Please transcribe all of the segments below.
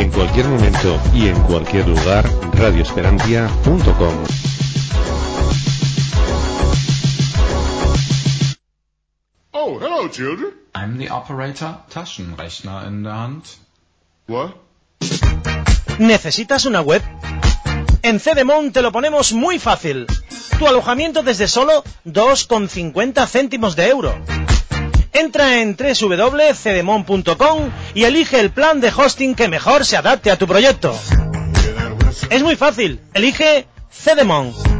En cualquier momento y en cualquier lugar, radioesperantia.com. Oh, hello, children. I'm the operator, Taschenrechner in der Hand. What? ¿Necesitas una web? En Cedemon te lo ponemos muy fácil. Tu alojamiento desde solo 2,50 céntimos de euro. Entra en www.cedemon.com y elige el plan de hosting que mejor se adapte a tu proyecto. Es muy fácil. Elige Cedemon.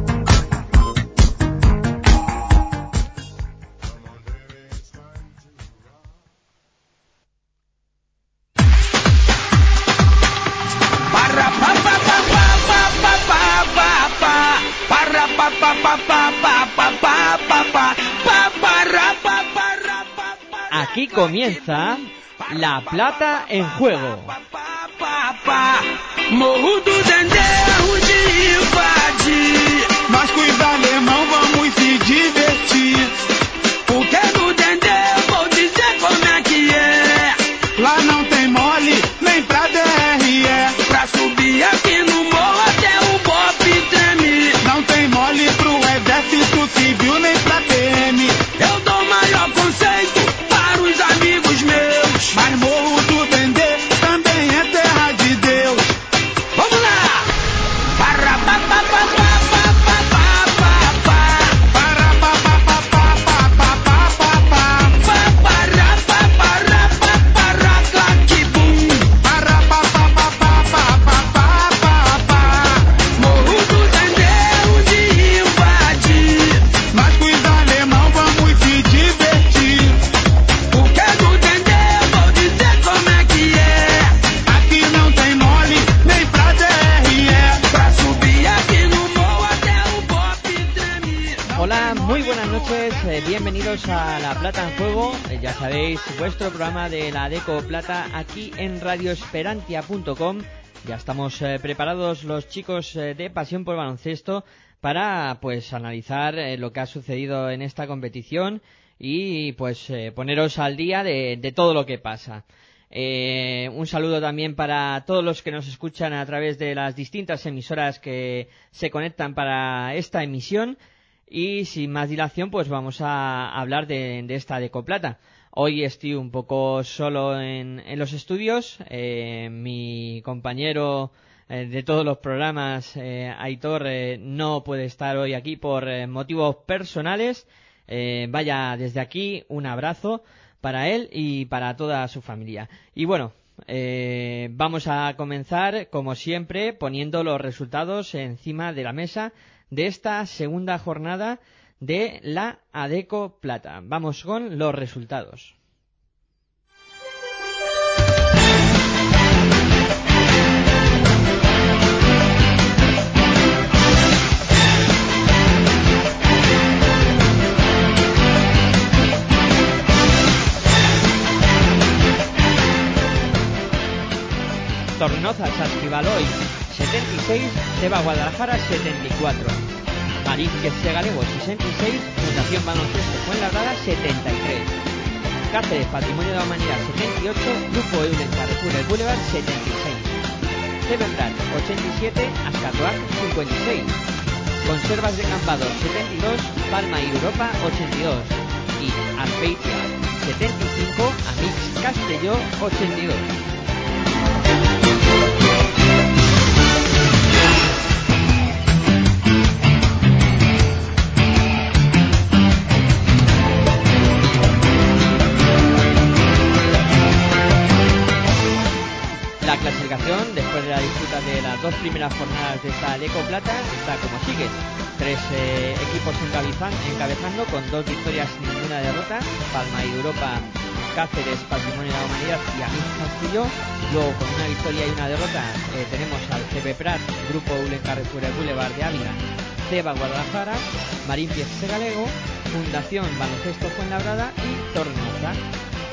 Comienza La Plata en Juego. Plata aquí en radioesperantia.com. Ya estamos eh, preparados los chicos eh, de Pasión por Baloncesto para pues analizar eh, lo que ha sucedido en esta competición y pues poneros al día de, todo lo que pasa. Un saludo también para todos los que nos escuchan a través de las distintas emisoras que se conectan para esta emisión. Y sin más dilación, pues vamos a hablar de, de esta Decoplata. Hoy estoy un poco solo en, en los estudios. Eh, mi compañero eh, de todos los programas, eh, Aitor, eh, no puede estar hoy aquí por eh, motivos personales. Vaya desde aquí un abrazo para él y para toda su familia. Y bueno, eh, vamos a comenzar, como siempre, poniendo los resultados encima de la mesa de esta segunda jornada de la Adeco Plata. Vamos con los resultados. Tornoza Saskibaloy 76, Teba Guadalajara 74. Marín que Segalego 66, Fundación Baloncesto Fuenlabrada 73. Cáceres Patrimonio de la Humanidad 78, Grupo Eulen Carrefour Boulevard 76. Cebentrat 87, Ascatoac 56. Conservas de Campado 72, Palma y Europa 82. Y Arpeitia 75, Amix Castelló 82. La disputa de las dos primeras jornadas de esta Leco Plata, está como sigue. tres eh, equipos encabezan- encabezando con dos victorias y ninguna derrota. Palma y Europa, Cáceres, Patrimonio de la Humanidad y Amix Castillo. Luego con una victoria y una derrota eh, tenemos al CB Prat, Grupo Ulen Carrefour Boulevard de Ávila, Ceba Guadalajara, Marín Piezse Galego, Fundación Baloncesto Fuenlabrada y Tornoza.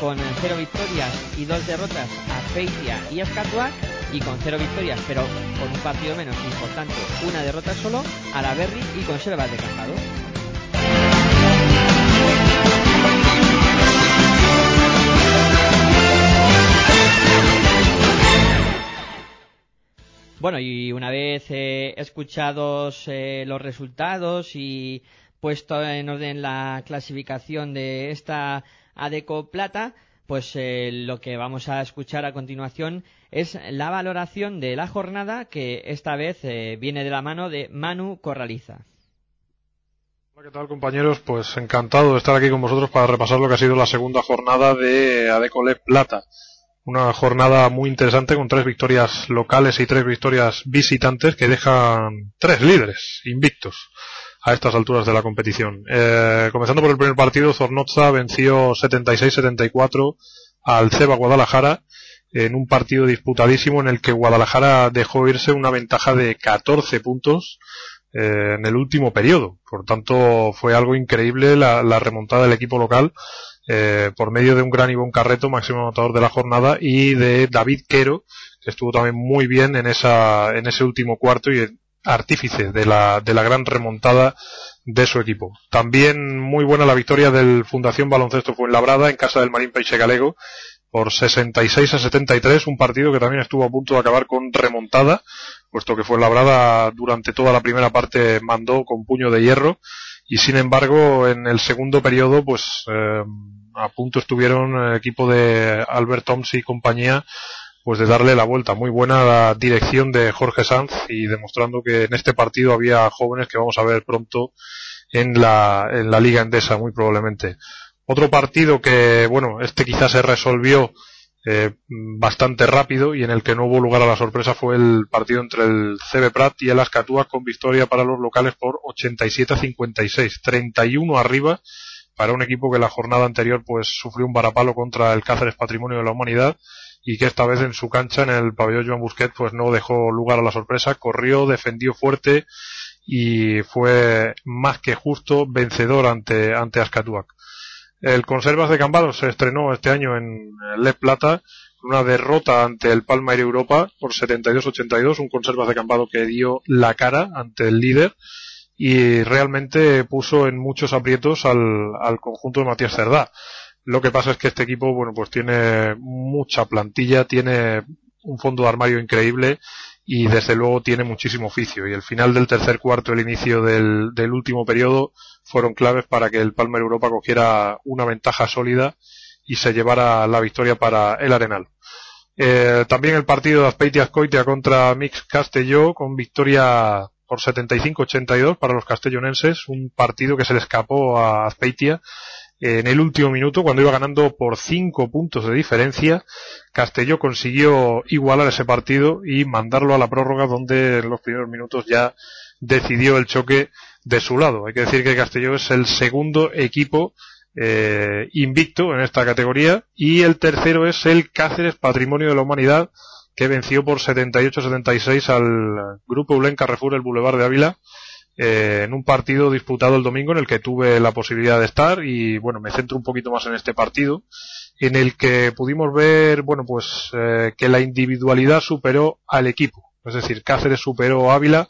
Con eh, cero victorias y dos derrotas a Feitia y Azcatuac y con cero victorias pero con un partido menos y por tanto una derrota solo a la Berry y Conservas de Cajado. Bueno, y una vez eh, escuchados eh, los resultados y puesto en orden la clasificación de esta ADECO Plata, pues eh, lo que vamos a escuchar a continuación es la valoración de la jornada que esta vez eh, viene de la mano de Manu Corraliza. Hola, ¿qué tal compañeros? Pues encantado de estar aquí con vosotros para repasar lo que ha sido la segunda jornada de Adecole Plata. Una jornada muy interesante con tres victorias locales y tres victorias visitantes que dejan tres líderes invictos a estas alturas de la competición. Eh, comenzando por el primer partido, Zornoza venció 76-74 al Ceba Guadalajara en un partido disputadísimo en el que Guadalajara dejó irse una ventaja de 14 puntos eh, en el último periodo. Por tanto, fue algo increíble la, la remontada del equipo local eh, por medio de un gran Ivón Carreto, máximo anotador de la jornada, y de David Quero, que estuvo también muy bien en, esa, en ese último cuarto y artífice de la, de la gran remontada de su equipo. También muy buena la victoria del Fundación Baloncesto Fuenlabrada en casa del Marín Peixe Galego por 66 a 73, un partido que también estuvo a punto de acabar con remontada, puesto que Fuenlabrada durante toda la primera parte mandó con puño de hierro y sin embargo en el segundo periodo pues eh, a punto estuvieron el equipo de Albert Toms y compañía pues de darle la vuelta. Muy buena la dirección de Jorge Sanz y demostrando que en este partido había jóvenes que vamos a ver pronto en la, en la Liga Endesa, muy probablemente. Otro partido que, bueno, este quizás se resolvió eh, bastante rápido y en el que no hubo lugar a la sorpresa fue el partido entre el CB Prat y el Ascatúa con victoria para los locales por 87 a 56. 31 arriba para un equipo que la jornada anterior pues sufrió un varapalo contra el Cáceres Patrimonio de la Humanidad y que esta vez en su cancha en el pabellón Joan Busquet pues no dejó lugar a la sorpresa, corrió, defendió fuerte y fue más que justo vencedor ante, ante Ascatuac. El Conservas de Cambados se estrenó este año en Le Plata con una derrota ante el Palma Air Europa por 72-82, un Conservas de Cambado que dio la cara ante el líder y realmente puso en muchos aprietos al, al conjunto de Matías Cerdá. Lo que pasa es que este equipo, bueno, pues tiene mucha plantilla, tiene un fondo de armario increíble y desde luego tiene muchísimo oficio. Y el final del tercer cuarto, el inicio del, del último periodo fueron claves para que el Palmer Europa cogiera una ventaja sólida y se llevara la victoria para el Arenal. Eh, también el partido de Azpeitia Azcoitia contra Mix Castelló con victoria por 75-82 para los castellonenses, un partido que se le escapó a Azpeitia en el último minuto, cuando iba ganando por cinco puntos de diferencia, Castelló consiguió igualar ese partido y mandarlo a la prórroga, donde en los primeros minutos ya decidió el choque de su lado. Hay que decir que Castelló es el segundo equipo eh, invicto en esta categoría y el tercero es el Cáceres Patrimonio de la Humanidad, que venció por 78-76 al grupo Ulen Carrefour el Boulevard de Ávila eh, en un partido disputado el domingo en el que tuve la posibilidad de estar y bueno, me centro un poquito más en este partido en el que pudimos ver, bueno, pues eh, que la individualidad superó al equipo. Es decir, Cáceres superó Ávila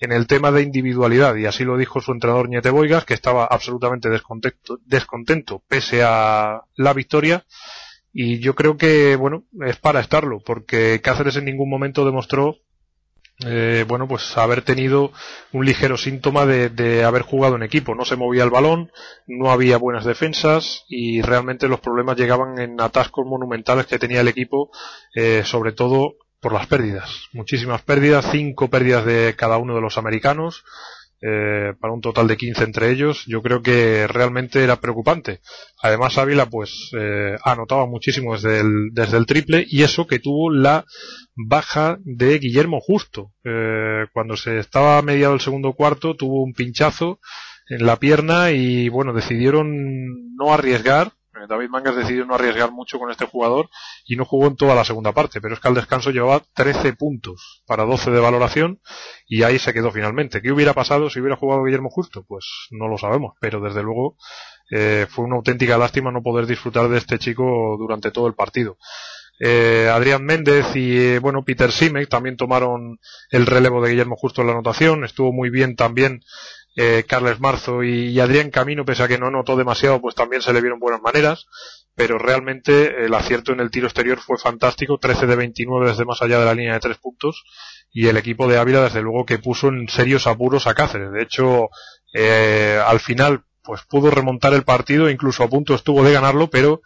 en el tema de individualidad y así lo dijo su entrenador Ñete Boigas, que estaba absolutamente descontento, descontento pese a la victoria y yo creo que, bueno, es para estarlo porque Cáceres en ningún momento demostró eh, bueno, pues haber tenido un ligero síntoma de, de, haber jugado en equipo. No se movía el balón, no había buenas defensas y realmente los problemas llegaban en atascos monumentales que tenía el equipo, eh, sobre todo por las pérdidas. Muchísimas pérdidas, cinco pérdidas de cada uno de los americanos. Eh, para un total de 15 entre ellos, yo creo que realmente era preocupante. Además, Ávila pues eh, anotaba muchísimo desde el, desde el triple y eso que tuvo la baja de Guillermo Justo. Eh, cuando se estaba mediado el segundo cuarto tuvo un pinchazo en la pierna y bueno, decidieron no arriesgar David Mangas decidió no arriesgar mucho con este jugador y no jugó en toda la segunda parte, pero es que al descanso llevaba 13 puntos para 12 de valoración y ahí se quedó finalmente. ¿Qué hubiera pasado si hubiera jugado Guillermo Justo? Pues no lo sabemos, pero desde luego eh, fue una auténtica lástima no poder disfrutar de este chico durante todo el partido. Eh, Adrián Méndez y eh, bueno Peter Simek también tomaron el relevo de Guillermo Justo en la anotación. Estuvo muy bien también eh, Carles Marzo y, Adrián Camino, pese a que no notó demasiado, pues también se le vieron buenas maneras, pero realmente el acierto en el tiro exterior fue fantástico, 13 de 29 desde más allá de la línea de tres puntos, y el equipo de Ávila desde luego que puso en serios apuros a Cáceres. De hecho, eh, al final pues pudo remontar el partido, incluso a punto estuvo de ganarlo, pero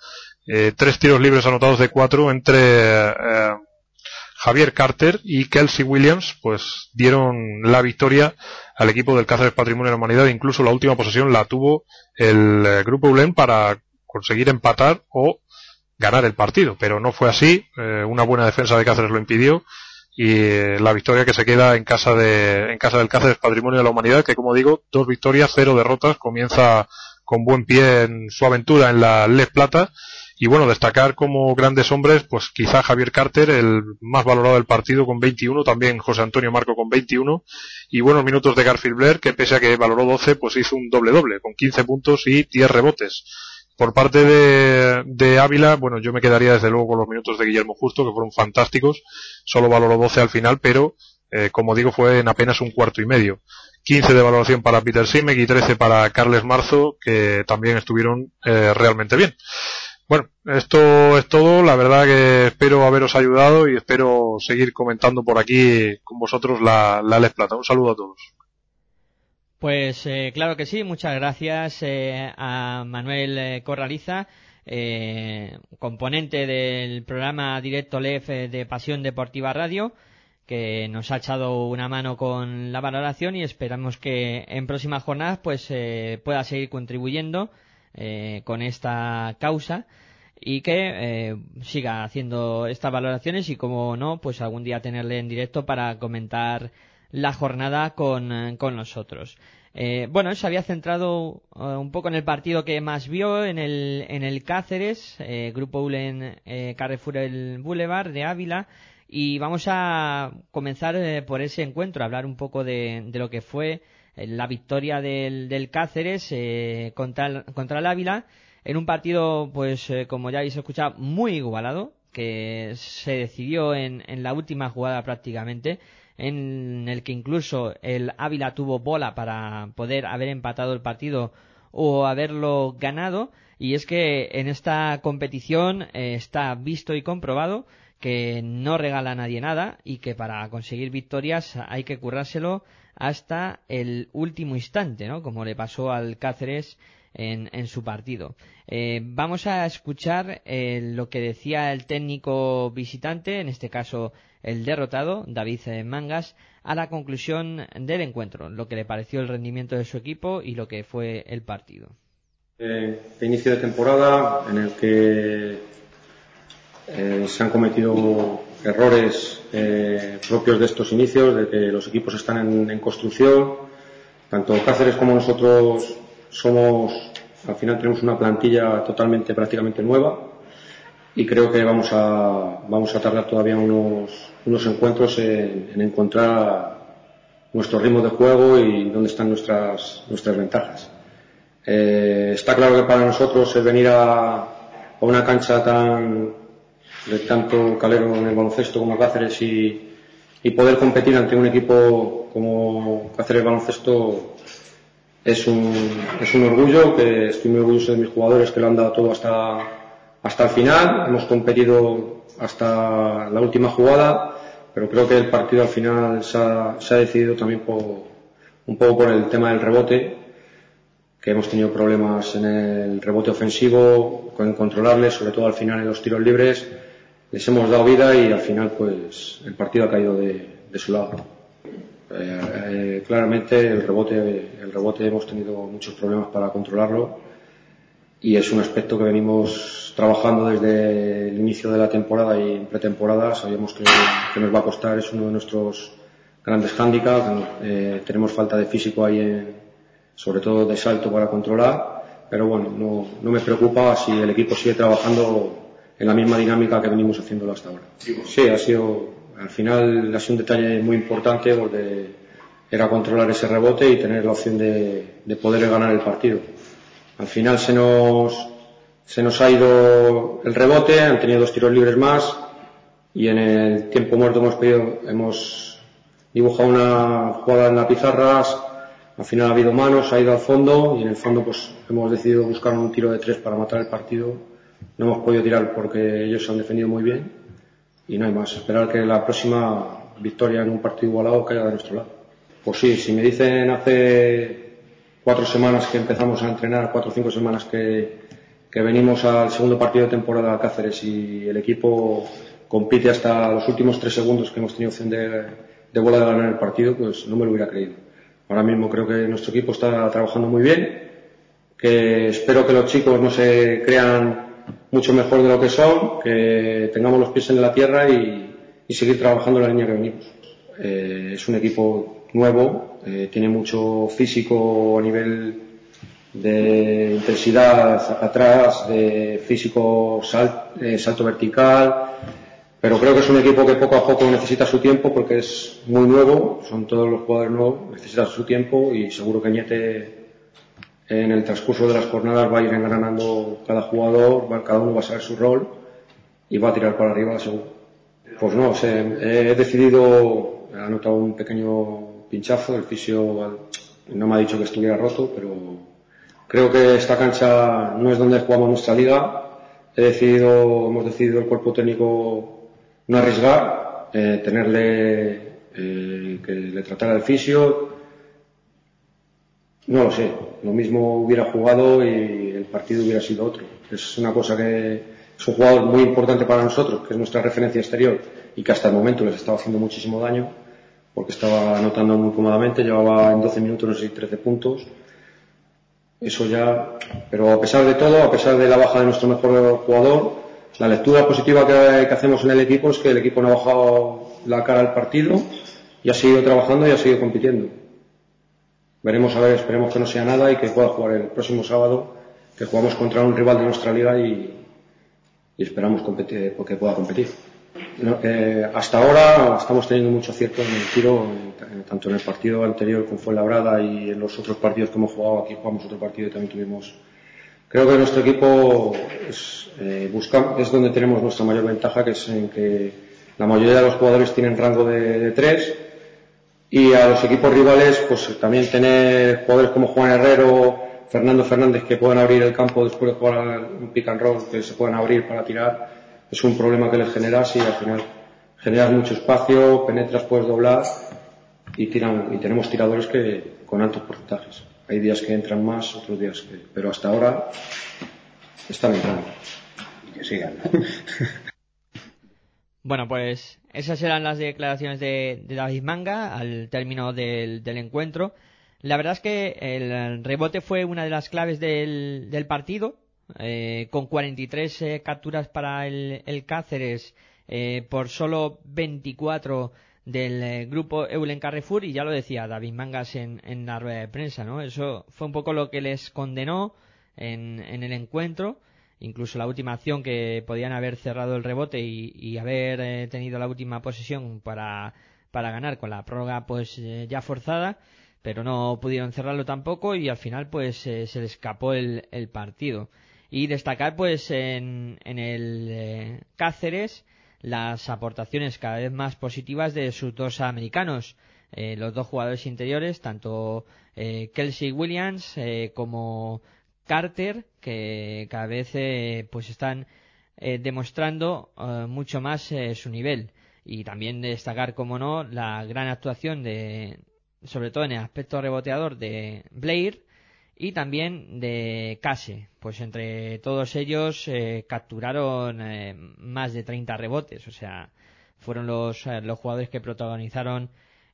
eh, tres tiros libres anotados de cuatro entre eh, Javier Carter y Kelsey Williams pues dieron la victoria al equipo del Cáceres Patrimonio de la Humanidad. Incluso la última posesión la tuvo el eh, grupo ULEN para conseguir empatar o ganar el partido, pero no fue así. Eh, una buena defensa de Cáceres lo impidió y eh, la victoria que se queda en casa de en casa del Cáceres Patrimonio de la Humanidad, que como digo, dos victorias, cero derrotas, comienza con buen pie en su aventura en la Les Plata y bueno, destacar como grandes hombres, pues quizá Javier Carter, el más valorado del partido con 21, también José Antonio Marco con 21, y buenos minutos de Garfield Blair, que pese a que valoró 12, pues hizo un doble doble, con 15 puntos y 10 rebotes. Por parte de, de Ávila, bueno, yo me quedaría desde luego con los minutos de Guillermo Justo, que fueron fantásticos, solo valoró 12 al final, pero eh, como digo, fue en apenas un cuarto y medio. 15 de valoración para Peter Simek y 13 para Carles Marzo, que también estuvieron eh, realmente bien. Bueno, esto es todo. La verdad que espero haberos ayudado y espero seguir comentando por aquí con vosotros la, la Les Plata. Un saludo a todos. Pues eh, claro que sí. Muchas gracias eh, a Manuel eh, Corraliza, componente del programa Directo LEF de Pasión Deportiva Radio que nos ha echado una mano con la valoración y esperamos que en próximas jornadas pues pueda seguir contribuyendo eh, con esta causa y que eh, siga haciendo estas valoraciones y como no, pues algún día tenerle en directo para comentar la jornada con, eh, con nosotros. Eh, bueno, se había centrado uh, un poco en el partido que más vio, en el, en el Cáceres, eh, Grupo Ulen eh, Carrefour el Boulevard de Ávila, y vamos a comenzar por ese encuentro, hablar un poco de, de lo que fue la victoria del, del Cáceres eh, contra, el, contra el Ávila en un partido, pues eh, como ya habéis escuchado, muy igualado, que se decidió en, en la última jugada prácticamente, en el que incluso el Ávila tuvo bola para poder haber empatado el partido o haberlo ganado. Y es que en esta competición eh, está visto y comprobado que no regala a nadie nada y que para conseguir victorias hay que currárselo hasta el último instante, ¿no? Como le pasó al Cáceres en, en su partido. Eh, vamos a escuchar eh, lo que decía el técnico visitante, en este caso el derrotado, David eh, Mangas, a la conclusión del encuentro, lo que le pareció el rendimiento de su equipo y lo que fue el partido. Inicio de temporada en el que se han cometido errores eh, propios de estos inicios, de que los equipos están en, construcción. Tanto Cáceres como nosotros somos, al final tenemos una plantilla totalmente, prácticamente nueva y creo que vamos a, vamos a tardar todavía unos, unos encuentros en, en encontrar nuestro ritmo de juego y dónde están nuestras, nuestras ventajas. Eh, está claro que para nosotros el venir a, a una cancha tan, de tanto Calero en el baloncesto como Cáceres y, y poder competir ante un equipo como Cáceres Baloncesto es un, es un orgullo, que estoy muy orgulloso de mis jugadores que lo han dado todo hasta, hasta el final. Hemos competido hasta la última jugada, pero creo que el partido al final se ha, se ha decidido también un poco por el tema del rebote, que hemos tenido problemas en el rebote ofensivo, con controlarle, sobre todo al final en los tiros libres les hemos dado vida y al final pues el partido ha caído de, de su lado. Eh, eh, claramente el rebote, el rebote hemos tenido muchos problemas para controlarlo y es un aspecto que venimos trabajando desde el inicio de la temporada y en pretemporada. Sabíamos que, que nos va a costar, es uno de nuestros grandes hándicaps. Eh, tenemos falta de físico ahí, en, sobre todo de salto para controlar, pero bueno, no, no me preocupa si el equipo sigue trabajando en la misma dinámica que venimos haciéndolo hasta ahora. Sí, ha sido, al final ha sido un detalle muy importante porque era controlar ese rebote y tener la opción de, de poder ganar el partido. Al final se nos, se nos ha ido el rebote, han tenido dos tiros libres más y en el tiempo muerto hemos pedido, hemos dibujado una jugada en la pizarra, al final ha habido manos, ha ido al fondo y en el fondo pues hemos decidido buscar un tiro de tres para matar el partido. No hemos podido tirar porque ellos se han defendido muy bien y no hay más. Esperar que la próxima victoria en un partido igualado caiga de nuestro lado. Pues sí, si me dicen hace cuatro semanas que empezamos a entrenar, cuatro o cinco semanas que, que venimos al segundo partido de temporada a Cáceres y el equipo compite hasta los últimos tres segundos que hemos tenido opción de, de bola de ganar el partido, pues no me lo hubiera creído. Ahora mismo creo que nuestro equipo está trabajando muy bien, que espero que los chicos no se crean mucho mejor de lo que son, que tengamos los pies en la tierra y, y seguir trabajando en la línea que venimos. Eh, es un equipo nuevo, eh, tiene mucho físico a nivel de intensidad atrás, de físico eh, salto vertical, pero creo que es un equipo que poco a poco necesita su tiempo porque es muy nuevo, son todos los jugadores nuevos, necesitan su tiempo y seguro que Ñete en el transcurso de las jornadas va a ir engranando cada jugador, va, cada uno va a saber su rol y va a tirar para arriba seguro. Pues no, sé, he decidido, he anotado un pequeño pinchazo, el fisio no me ha dicho que estuviera roto, pero creo que esta cancha no es donde jugamos nuestra liga. He decidido, hemos decidido el cuerpo técnico no arriesgar, eh, tenerle, eh, que le tratara el fisio. No lo sé, lo mismo hubiera jugado y el partido hubiera sido otro. Es una cosa que es un jugador muy importante para nosotros, que es nuestra referencia exterior y que hasta el momento les estaba haciendo muchísimo daño porque estaba anotando muy cómodamente, llevaba en 12 minutos, no sé, 13 puntos. Eso ya, pero a pesar de todo, a pesar de la baja de nuestro mejor jugador, la lectura positiva que, que hacemos en el equipo es que el equipo no ha bajado la cara al partido y ha seguido trabajando y ha seguido compitiendo. Veremos a ver, esperemos que no sea nada y que pueda jugar el próximo sábado, que jugamos contra un rival de nuestra liga y, y esperamos competir, que pueda competir. No, eh, hasta ahora estamos teniendo mucho acierto en el tiro, en, tanto en el partido anterior con Fuenlabrada y en los otros partidos que hemos jugado. Aquí jugamos otro partido y también tuvimos. Creo que nuestro equipo es, eh, busca, es donde tenemos nuestra mayor ventaja, que es en que la mayoría de los jugadores tienen rango de, de tres y a los equipos rivales, pues también tener jugadores como Juan Herrero, Fernando Fernández que puedan abrir el campo después de jugar un pick and roll, que se puedan abrir para tirar es un problema que les genera si al final generas mucho espacio, penetras, puedes doblar y tiran y tenemos tiradores que con altos porcentajes. Hay días que entran más, otros días que, pero hasta ahora están entrando. Y que sigan. Bueno, pues esas eran las declaraciones de, de David Manga al término del, encuentro. La verdad es que el rebote fue una de las claves del, del partido eh, con 43 eh, capturas para el, el Cáceres eh, por solo 24 del eh, grupo Eulen Carrefour y ya lo decía David Mangas en, en, la rueda de prensa, ¿no? Eso fue un poco lo que les condenó en, en el encuentro, incluso la última acción que podían haber cerrado el rebote y, haber eh, tenido la última posesión para, para ganar con la prórroga pues eh, ya forzada, pero no pudieron cerrarlo tampoco y al final pues se les escapó el, el partido. Y destacar pues en, en el eh, Cáceres las aportaciones cada vez más positivas de sus dos americanos, eh, los dos jugadores interiores, tanto eh, Kelsey Williams eh, como Carter, que cada vez eh, pues están eh, demostrando mucho más su nivel. Y también destacar, como no, la gran actuación de, sobre todo en el aspecto reboteador de Blair, y también de Case. Pues entre todos ellos eh, capturaron eh, más de 30 rebotes, o sea, fueron los, eh, los jugadores que protagonizaron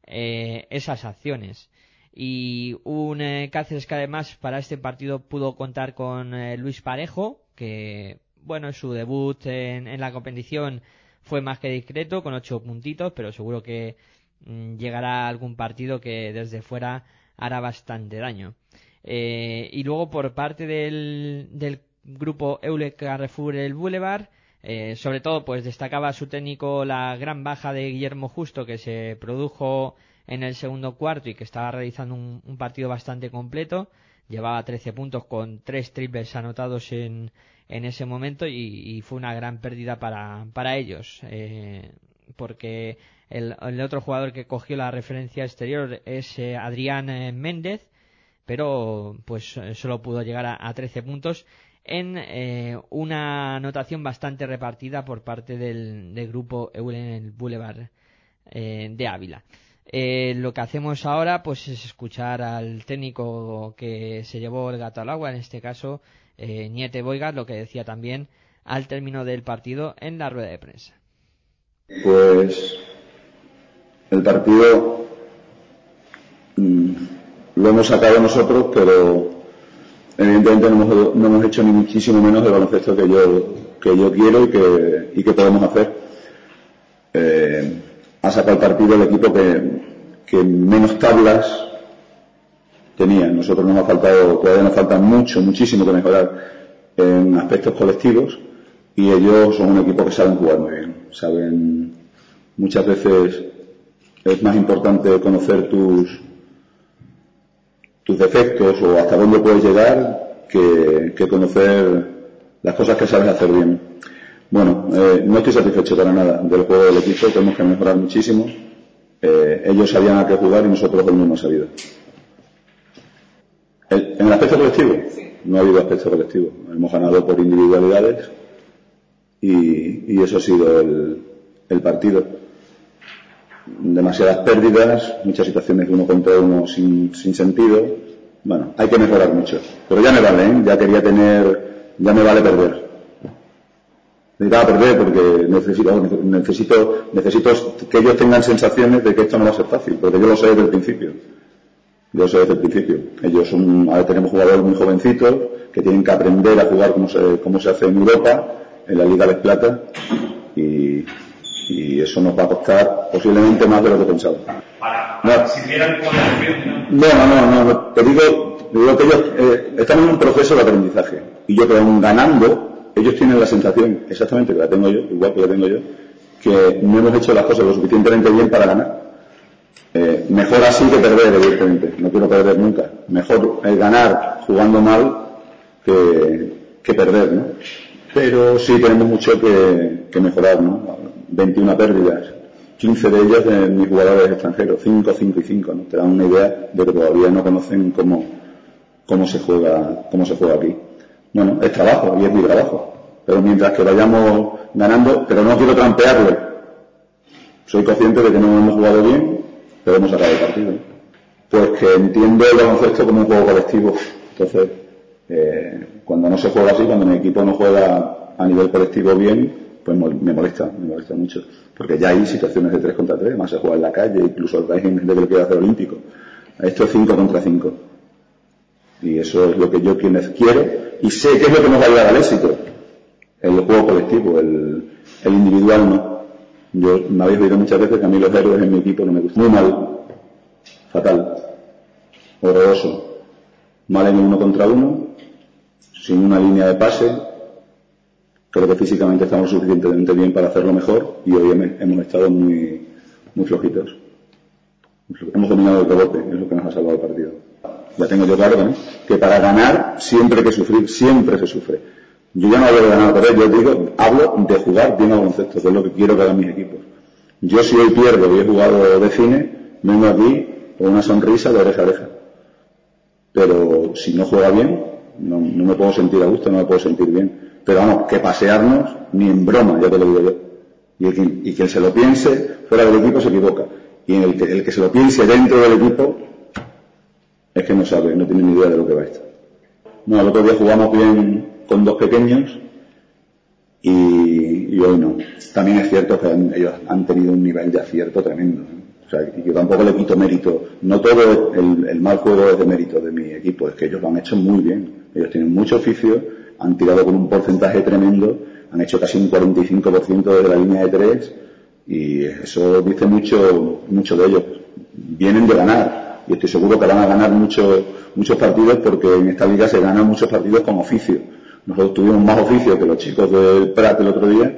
eh, esas acciones. Y un eh, Cáceres que además para este partido pudo contar con eh, Luis Parejo, que bueno, su debut en, la competición fue más que discreto, con ocho puntitos, pero seguro que mm, llegará algún partido que desde fuera hará bastante daño. Eh, y luego por parte del, del grupo Eule Carrefour el Boulevard, eh, sobre todo pues destacaba su técnico la gran baja de Guillermo Justo que se produjo en el segundo cuarto y que estaba realizando un, un partido bastante completo. Llevaba 13 puntos con tres triples anotados en, en ese momento y, fue una gran pérdida para, para ellos. Eh, porque el, el, otro jugador que cogió la referencia exterior es eh, Adrián eh, Méndez, pero pues solo pudo llegar a, a 13 puntos en eh, una anotación bastante repartida por parte del, del grupo Eulen Boulevard eh, de Ávila. Eh, lo que hacemos ahora pues es escuchar al técnico que se llevó el gato al agua, en este caso eh, Niete Boigas, lo que decía también al término del partido en la rueda de prensa. Pues el partido mmm, lo hemos sacado nosotros, pero evidentemente no hemos, no hemos, hecho ni muchísimo menos el baloncesto que yo, que yo quiero y que, y que podemos hacer. Ha sacado partido el equipo que, menos tablas tenía. Nosotros nos ha faltado, todavía nos falta mucho, muchísimo que mejorar en aspectos colectivos y ellos son un equipo que saben jugar muy bien. Saben, muchas veces es más importante conocer tus, tus defectos o hasta dónde puedes llegar que conocer las cosas que sabes hacer bien. Bueno, eh, no estoy satisfecho para nada del juego del equipo, tenemos que mejorar muchísimo. Eh, ellos sabían a qué jugar y nosotros no hemos sabido. El, en el aspecto colectivo, no ha habido aspecto colectivo. Hemos ganado por individualidades y, y eso ha sido el, el partido demasiadas pérdidas, muchas situaciones de uno contra uno sin, sin sentido. Bueno, hay que mejorar mucho. Pero ya me vale, ¿eh? ya quería tener, ya me vale perder. Necesitaba perder porque necesito, necesito, necesito que ellos tengan sensaciones de que esto no va a ser fácil, porque yo lo sé desde el principio. Yo lo sé desde el principio. Ellos son, ahora tenemos jugadores muy jovencitos que tienen que aprender a jugar como se, como se hace en Europa, en la Liga de Plata, y, y eso nos va a costar posiblemente más de lo que pensaba. Para, no. si vieran no, no, no, no, te digo, te digo que ellos eh, están en un proceso de aprendizaje y yo creo que ganando ellos tienen la sensación, exactamente que la tengo yo, igual que la tengo yo, que no hemos hecho las cosas lo suficientemente bien para ganar. Eh, mejor así que perder, evidentemente. No quiero perder nunca. Mejor es ganar jugando mal que, que perder, ¿no? Pero sí tenemos mucho que, que mejorar, ¿no? 21 pérdidas, 15 de ellas de mis jugadores extranjeros, 5, 5 y 5, ¿no? Te dan una idea de que todavía no conocen cómo, cómo se juega, cómo se juega aquí. Bueno, es trabajo y es mi trabajo. Pero mientras que vayamos ganando, pero no quiero trampearle. Soy consciente de que no hemos jugado bien, pero hemos sacado el partido. Pues que entiendo el baloncesto como un juego colectivo. Entonces, eh, cuando no se juega así, cuando mi equipo no juega a nivel colectivo bien, pues me molesta, me molesta mucho. Porque ya hay situaciones de 3 contra 3, más se juega en la calle, incluso hay gente que lo quiere hacer olímpico. Esto es 5 contra 5. Y eso es lo que yo quiero y sé que es lo que nos va a llevar al éxito. El juego colectivo, el, el individual no. Yo me habéis oído muchas veces que a mí los héroes en mi equipo no me gustan. Muy mal. Fatal. Horroroso. Mal en uno contra uno. Sin una línea de pase. Creo que físicamente estamos suficientemente bien para hacerlo mejor y hoy hemos estado muy, muy flojitos. Hemos dominado el rebote, es lo que nos ha salvado el partido ya tengo yo claro ¿no? Que para ganar siempre hay que sufrir, siempre se sufre. Yo ya no hablo de ganar perder, yo digo, hablo de jugar bien a baloncesto, que es lo que quiero que hagan mis equipos. Yo si hoy pierdo y he jugado de cine, vengo aquí con una sonrisa de oreja a oreja. Pero si no juega bien, no, me puedo sentir a gusto, no me puedo sentir bien. Pero vamos, que pasearnos ni en broma, ya te lo digo yo. Y, quien se lo piense fuera del equipo se equivoca. Y el que se lo piense dentro del equipo es que no sabe, no tiene ni idea de lo que va esto. No, el otro día jugamos bien con dos pequeños y, hoy no. También es cierto que han, ellos han tenido un nivel de acierto tremendo. O sea, y tampoco le quito mérito. No todo el, el mal juego es de mérito de mi equipo, es que ellos lo han hecho muy bien. Ellos tienen mucho oficio, han tirado con un porcentaje tremendo, han hecho casi un 45% de la línea de tres y eso dice mucho, mucho de ellos. Vienen de ganar y estoy seguro que van a ganar muchos muchos partidos porque en esta liga se ganan muchos partidos con oficio. Nosotros tuvimos más oficio que los chicos del Prat el otro día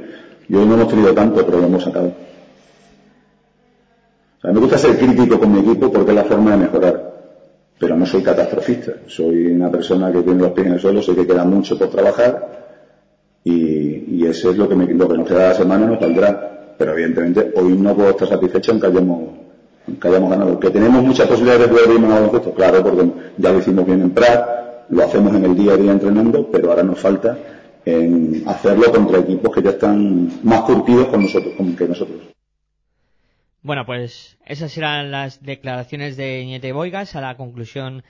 y hoy no hemos tenido tanto, pero lo hemos sacado. O sea, me gusta ser crítico con mi equipo porque es la forma de mejorar. Pero no soy catastrofista. Soy una persona que tiene los pies en el suelo, sé que queda mucho por trabajar y, y eso es lo que, me, lo que nos queda la semana nos valdrá. Pero evidentemente hoy no puedo estar satisfecho aunque hayamos, aunque hayamos ganado. Que tenemos muchas posibilidades de poder irnos a baloncesto, claro, porque ya lo hicimos bien en Prat, lo hacemos en el día a día entrenando, pero ahora nos falta en hacerlo contra equipos que ya están más curtidos con nosotros, con que nosotros. Bueno, pues esas eran las declaraciones de Ñete Boigas a la conclusión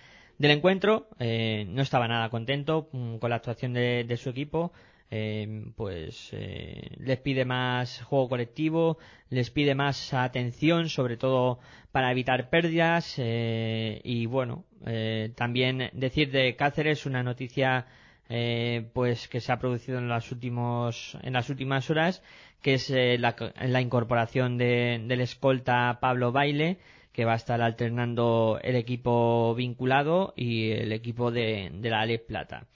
del encuentro. Eh, no estaba nada contento mm, con la actuación de, de su equipo. Eh, pues eh, les pide más juego colectivo, les pide más atención, sobre todo para evitar pérdidas. eh, y bueno, eh, también decir de Cáceres una noticia eh, pues que se ha producido en las últimos en las últimas horas que es eh, la, la incorporación de, del escolta Pablo Baile que va a estar alternando el equipo vinculado y el equipo de, la Ale Plata.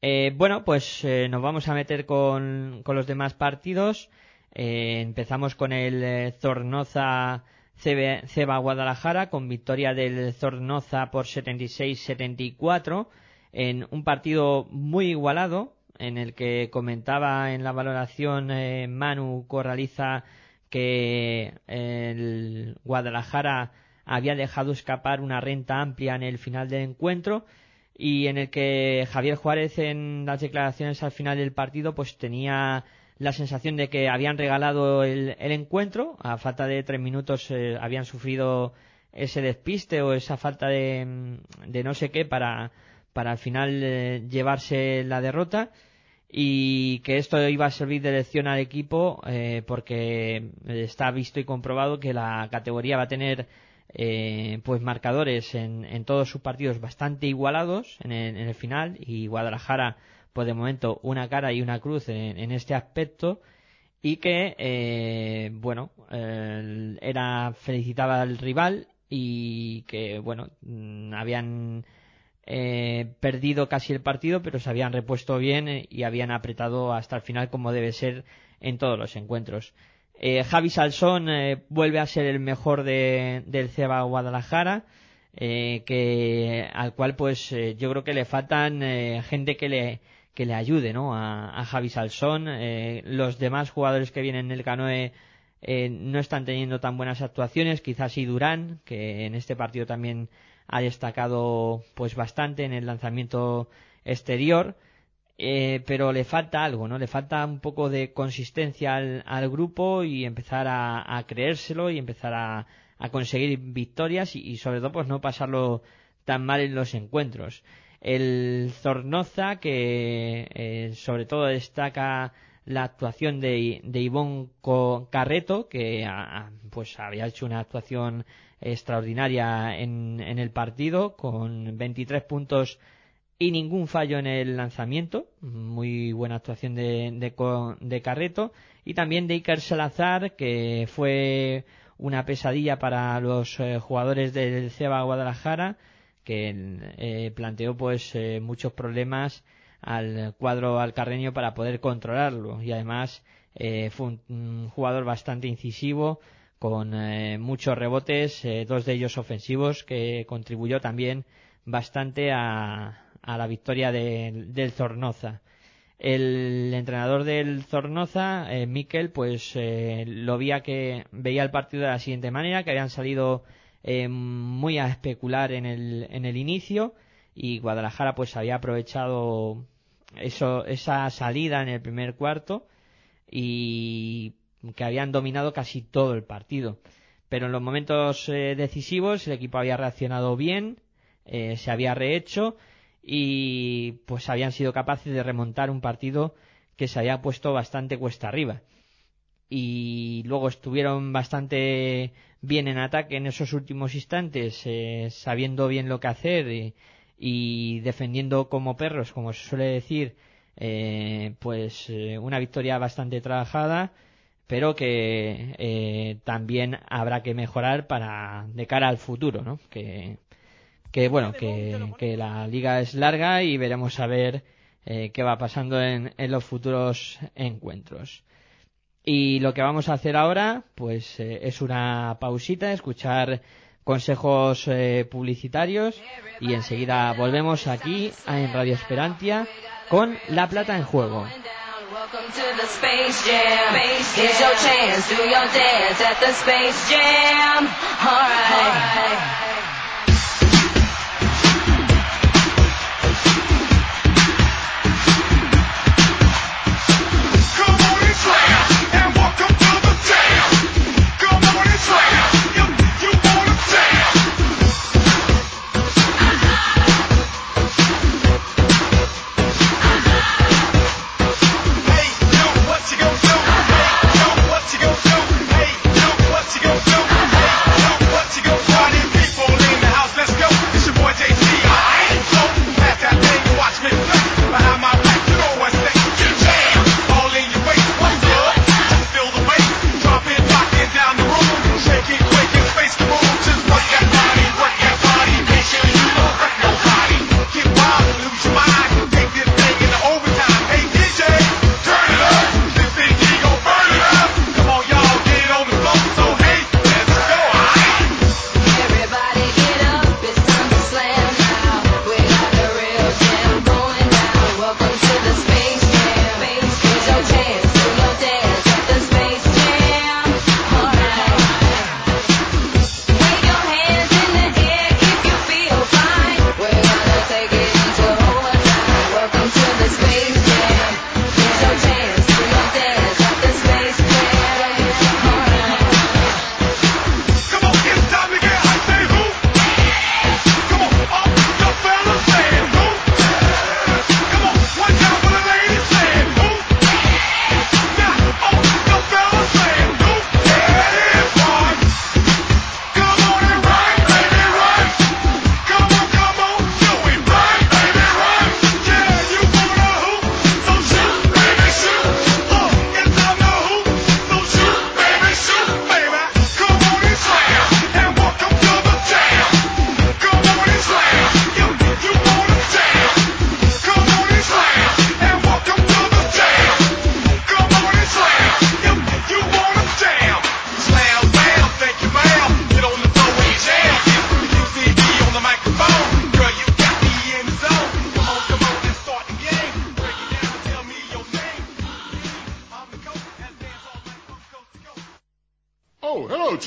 Eh, bueno, pues eh, nos vamos a meter con, con los demás partidos. Eh, empezamos con el Zornoza Ceba Guadalajara con victoria del Zornoza por 76-74 en un partido muy igualado en el que comentaba en la valoración Manu Corraliza que el Guadalajara había dejado escapar una renta amplia en el final del encuentro y en el que Javier Juárez en las declaraciones al final del partido pues tenía la sensación de que habían regalado el, encuentro. A falta de tres minutos eh, habían sufrido ese despiste o esa falta de, de no sé qué para para al final eh, llevarse la derrota y que esto iba a servir de lección al equipo eh, porque está visto y comprobado que la categoría va a tener eh, pues marcadores en, en, todos sus partidos bastante igualados en el, en el, final y Guadalajara pues de momento una cara y una cruz en, este aspecto y que eh, bueno era felicitaba al rival y que bueno mm, habían eh, perdido casi el partido, pero se habían repuesto bien eh, y habían apretado hasta el final como debe ser en todos los encuentros. Eh, Javi Salsón eh, vuelve a ser el mejor de, del CEBA Guadalajara, eh, que, al cual pues yo creo que le faltan gente que le, que le ayude ¿no? a, a Javi Salsón. los demás jugadores que vienen en el canoe no están teniendo tan buenas actuaciones, quizás y Durán, que en este partido también ha destacado pues bastante en el lanzamiento exterior, eh, pero le falta algo, ¿no? Le falta un poco de consistencia al, al grupo y empezar a, creérselo y empezar a, a conseguir victorias y, y, sobre todo pues no pasarlo tan mal en los encuentros. El Zornoza que eh, sobre todo destaca la actuación de, de Ivonne Carreto que a, pues había hecho una actuación extraordinaria en, en el partido con 23 puntos y ningún fallo en el lanzamiento. Muy buena actuación de, de, de Carreto. Y también de Iker Salazar, que fue una pesadilla para los eh, jugadores del Ceba Guadalajara, que eh, planteó pues eh, muchos problemas al cuadro alcarreño para poder controlarlo. Y además eh, fue un, jugador bastante incisivo, con eh, muchos rebotes, eh, dos de ellos ofensivos, que contribuyó también bastante a, a la victoria de, del Zornoza. El entrenador del Zornoza, eh, Miquel, pues lo veía que veía el partido de la siguiente manera, que habían salido muy a especular en el, en el inicio y Guadalajara pues había aprovechado eso, esa salida en el primer cuarto y que habían dominado casi todo el partido. Pero en los momentos eh, decisivos el equipo había reaccionado bien, eh, se había rehecho y pues habían sido capaces de remontar un partido que se había puesto bastante cuesta arriba. y luego estuvieron bastante bien en ataque en esos últimos instantes, eh, sabiendo bien lo que hacer y, defendiendo como perros, como se suele decir, eh, pues eh, una victoria bastante trabajada, pero que eh, también habrá que mejorar para de cara al futuro, ¿no? Que, que bueno, que, que la liga es larga y veremos a ver eh, qué va pasando en, en los futuros encuentros. Y lo que vamos a hacer ahora, pues eh, es una pausita, escuchar consejos eh, publicitarios. Y enseguida volvemos aquí en Radio Esperantia con La Plata en Juego.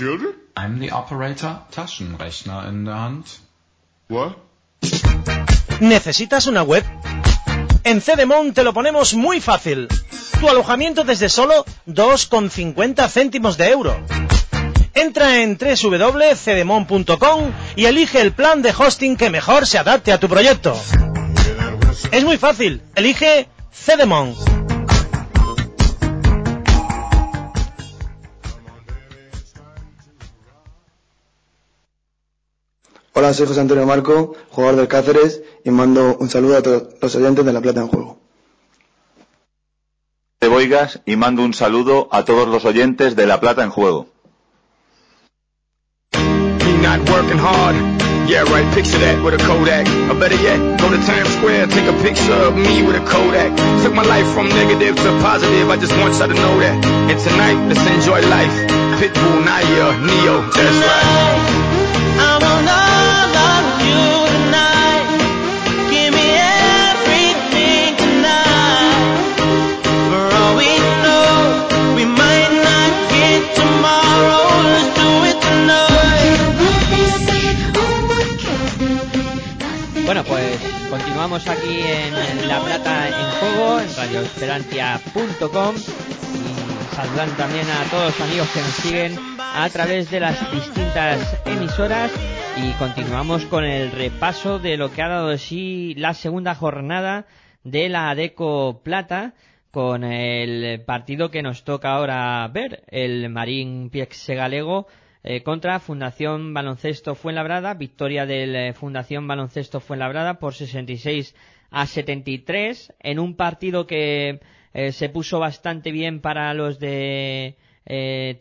Children. I'm the operator, Taschenrechner in der Hand. What? ¿Necesitas una web? En Cedemon te lo ponemos muy fácil. Tu alojamiento desde solo 2,50 céntimos de euro. Entra en www.cedemon.com y elige el plan de hosting que mejor se adapte a tu proyecto. Es muy fácil. Elige Cedemon. Hola, soy José Antonio Marco, jugador del Cáceres, y mando un saludo a todos los oyentes de La Plata en Juego. de Boigas y mando un saludo a todos los oyentes de La Plata en Juego. Me not working hard. Yeah, right, picture that with a Kodak. Or better yet, go to Times Square, take a picture of me with a Kodak. Took my life from negative to positive, I just want y'all to know that. And tonight, let's enjoy life. Pitbull, Naya, Neo, that's right. Bueno, pues continuamos aquí en La Plata en Juego, en radioesperancia.com y saludando también a todos los amigos que nos siguen a través de las distintas emisoras y continuamos con el repaso de lo que ha dado de sí la segunda jornada de la Adeco Plata con el partido que nos toca ahora ver, el Marín Piexe Galego eh, contra Fundación Baloncesto Fuenlabrada, victoria del eh, Fundación Baloncesto Fuenlabrada por 66 a 73 en un partido que eh, se puso bastante bien para los de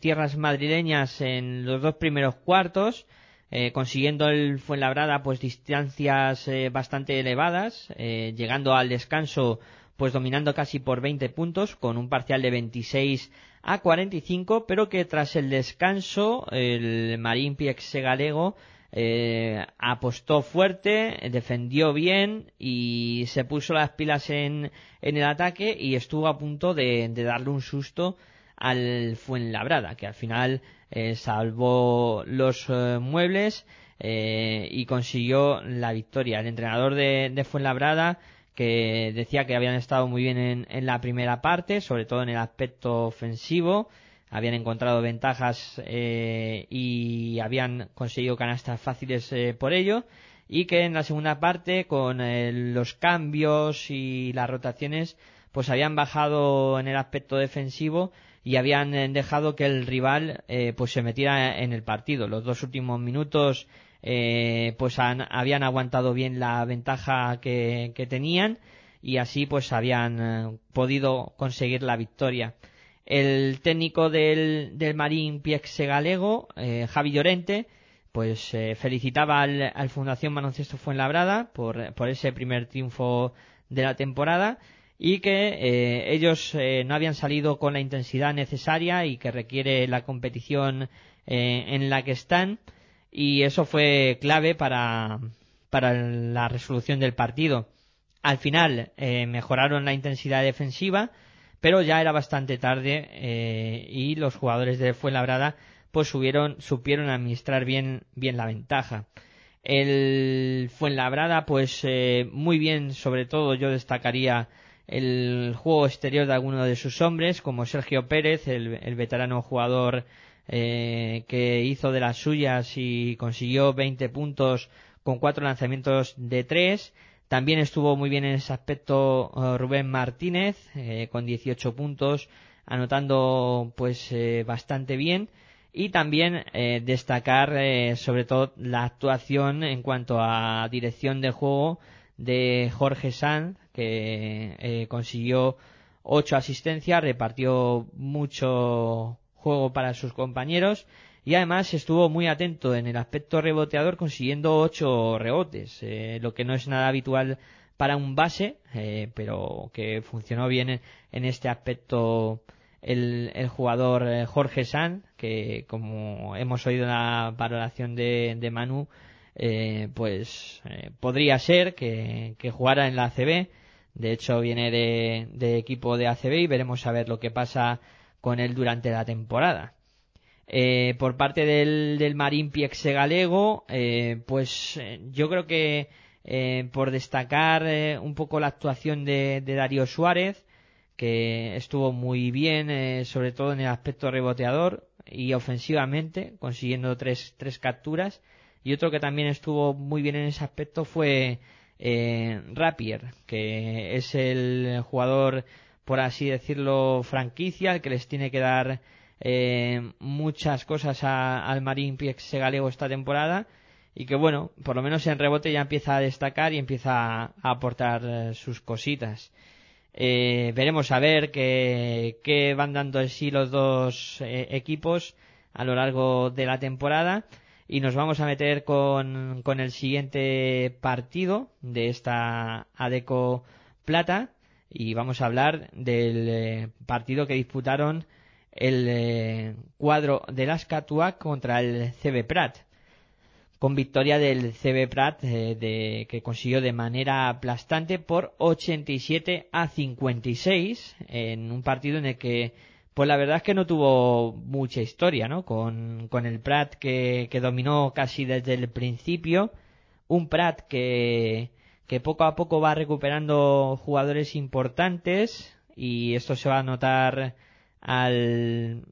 tierras madrileñas en los dos primeros cuartos, eh, consiguiendo el Fuenlabrada pues distancias eh, bastante elevadas, eh, llegando al descanso pues dominando casi por 20 puntos con un parcial de 26 a 45, pero que tras el descanso el Marín Piexe Galego eh, apostó fuerte, defendió bien y se puso las pilas en, en el ataque y estuvo a punto de, de darle un susto al Fuenlabrada, que al final eh, salvó los eh, muebles eh, y consiguió la victoria. El entrenador de, de Fuenlabrada que decía que habían estado muy bien en, en la primera parte, sobre todo en el aspecto ofensivo, habían encontrado ventajas eh, y habían conseguido canastas fáciles eh, por ello y que en la segunda parte con eh, los cambios y las rotaciones pues habían bajado en el aspecto defensivo y habían eh, dejado que el rival eh, pues se metiera en el partido. Los dos últimos minutos eh, pues han- habían aguantado bien la ventaja que, que tenían y así pues habían eh, podido conseguir la victoria. El técnico del, del Marín Piexe Galego, Javi Llorente, pues felicitaba al, al Fundación Baloncesto Fuenlabrada por, por ese primer triunfo de la temporada y que eh, ellos eh, no habían salido con la intensidad necesaria y que requiere la competición eh, en la que están y eso fue clave para, para la resolución del partido. Al final mejoraron la intensidad defensiva, pero ya era bastante tarde y los jugadores de Fuenlabrada pues supieron administrar bien, bien la ventaja. El Fuenlabrada pues muy bien, sobre todo yo destacaría el juego exterior de alguno de sus hombres, como Sergio Pérez, el, veterano jugador eh, que hizo de las suyas y consiguió 20 puntos con cuatro lanzamientos de tres. También estuvo muy bien en ese aspecto eh, Rubén Martínez, eh, con 18 puntos, anotando pues bastante bien. Y también destacar sobre todo la actuación en cuanto a dirección de juego de Jorge Sanz, que eh, consiguió ocho asistencias, repartió mucho juego para sus compañeros y además estuvo muy atento en el aspecto reboteador consiguiendo ocho rebotes, eh, lo que no es nada habitual para un base, eh, pero que funcionó bien en, este aspecto el, jugador eh, Jorge San, que como hemos oído la valoración de, de Manu, eh, pues podría ser que, que jugara en la ACB. De hecho, viene de, equipo de ACB y veremos a ver lo que pasa con él durante la temporada. Eh, por parte del, del Marín Piexe Galego, eh, pues eh, yo creo que eh, por destacar eh, un poco la actuación de, de Darío Suárez, que estuvo muy bien, sobre todo en el aspecto reboteador y ofensivamente, consiguiendo tres, tres capturas. Y otro que también estuvo muy bien en ese aspecto fue eh, Rapier, que es el jugador, por así decirlo, franquicia, el que les tiene que dar eh, muchas cosas a- al Marín Piexe Galego esta temporada y que bueno, por lo menos en rebote ya empieza a destacar y empieza a, aportar eh, sus cositas. Eh, veremos a ver qué, qué van dando en sí los dos eh, equipos a lo largo de la temporada y nos vamos a meter con, con el siguiente partido de esta Adeco Plata y vamos a hablar del eh, partido que disputaron el eh, cuadro de las Catuac contra el CB Prat. Con victoria del CB Prat eh, de, que consiguió de manera aplastante por 87 a 56 en un partido en el que pues la verdad es que no tuvo mucha historia, ¿no? Con, con el Prat que, que dominó casi desde el principio, un Prat que, que poco a poco va recuperando jugadores importantes y esto se va a notar al,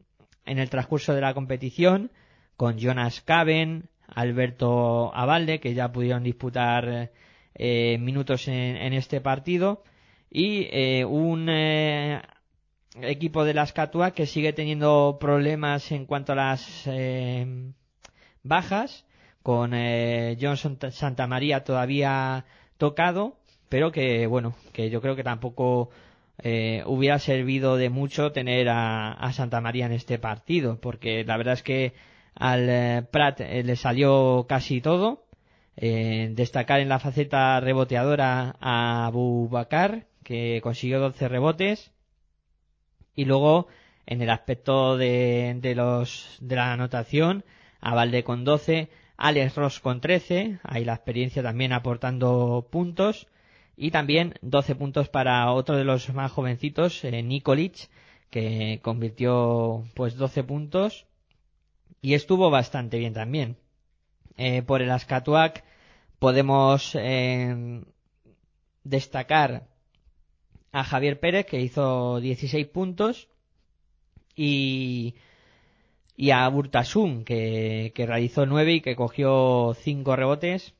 en el transcurso de la competición con Jonas Caben, Alberto Avalde, que ya pudieron disputar eh, minutos en, en este partido, y eh, un eh, equipo de las Catua que sigue teniendo problemas en cuanto a las eh, bajas, con eh, Johnson Santa María todavía tocado, pero que bueno, que yo creo que tampoco eh, hubiera servido de mucho tener a, Santa María en este partido, porque la verdad es que al eh, Prat le salió casi todo. Destacar en la faceta reboteadora a Abu Bakar, que consiguió 12 rebotes. Y luego, en el aspecto de, de los, de la anotación, a Valde con 12, Alex Ross con 13, ahí la experiencia también aportando puntos. Y también 12 puntos para otro de los más jovencitos, eh, Nikolic, que convirtió pues 12 puntos y estuvo bastante bien también. Eh, por el Ascatuac podemos eh, destacar a Javier Pérez que hizo 16 puntos y, y a Burtasun que, que realizó 9 y que cogió 5 rebotes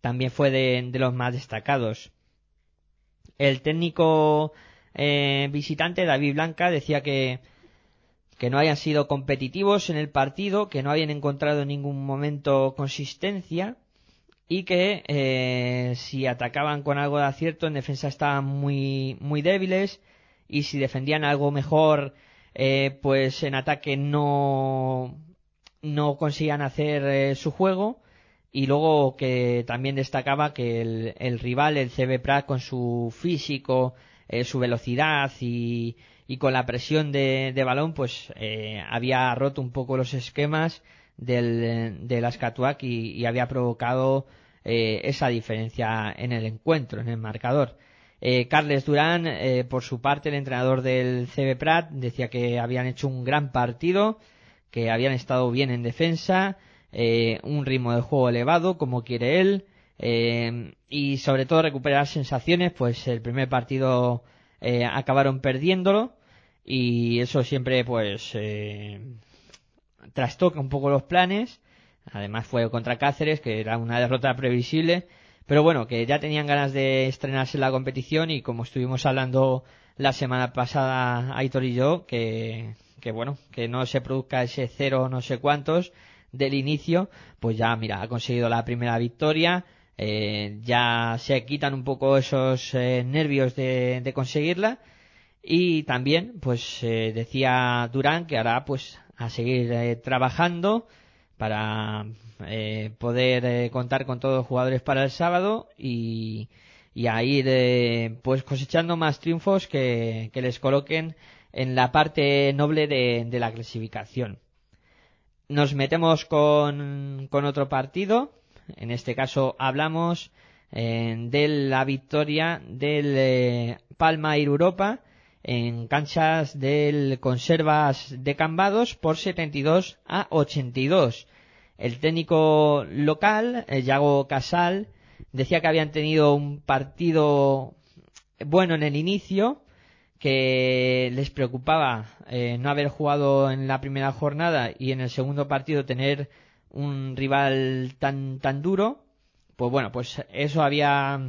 también fue de, de los más destacados. El técnico eh, visitante David Blanca decía que que no hayan sido competitivos en el partido, que no habían encontrado en ningún momento consistencia y que eh, si atacaban con algo de acierto en defensa estaban muy muy débiles y si defendían algo mejor eh, pues en ataque no no conseguían hacer eh, su juego. Y luego que también destacaba que el, rival el CB Prat con su físico eh, su velocidad y, y con la presión de, de balón pues eh, había roto un poco los esquemas del, del Ascatuac y había provocado eh, esa diferencia en el encuentro, en el marcador. Eh, Carles Durán, eh, por su parte, el entrenador del CB Prat, decía que habían hecho un gran partido, que habían estado bien en defensa, eh, un ritmo de juego elevado, como quiere él, eh, y sobre todo recuperar sensaciones, pues el primer partido eh, acabaron perdiéndolo, y eso siempre pues trastoca un poco los planes además fue contra Cáceres que era una derrota previsible. Pero bueno que ya tenían ganas de estrenarse en la competición y como estuvimos hablando la semana pasada Aitor y yo que, que bueno que no se produzca ese cero no sé cuántos del inicio pues ya mira ha conseguido la primera victoria. Eh, ya se quitan un poco esos eh, nervios de, de conseguirla. Y también, pues eh, decía Durán que ahora pues a seguir eh, trabajando para eh, poder eh, contar con todos los jugadores para el sábado y, y a ir eh, pues cosechando más triunfos que, que les coloquen en la parte noble de, de la clasificación. Nos metemos con, con otro partido. En este caso hablamos eh, de la victoria del eh, Palma Europa en canchas del Conservas de Cambados por 72 a 82. El técnico local, Yago Casal, decía que habían tenido un partido bueno en el inicio, que les preocupaba eh, no haber jugado en la primera jornada y en el segundo partido tener un rival tan tan duro. Pues bueno, pues eso había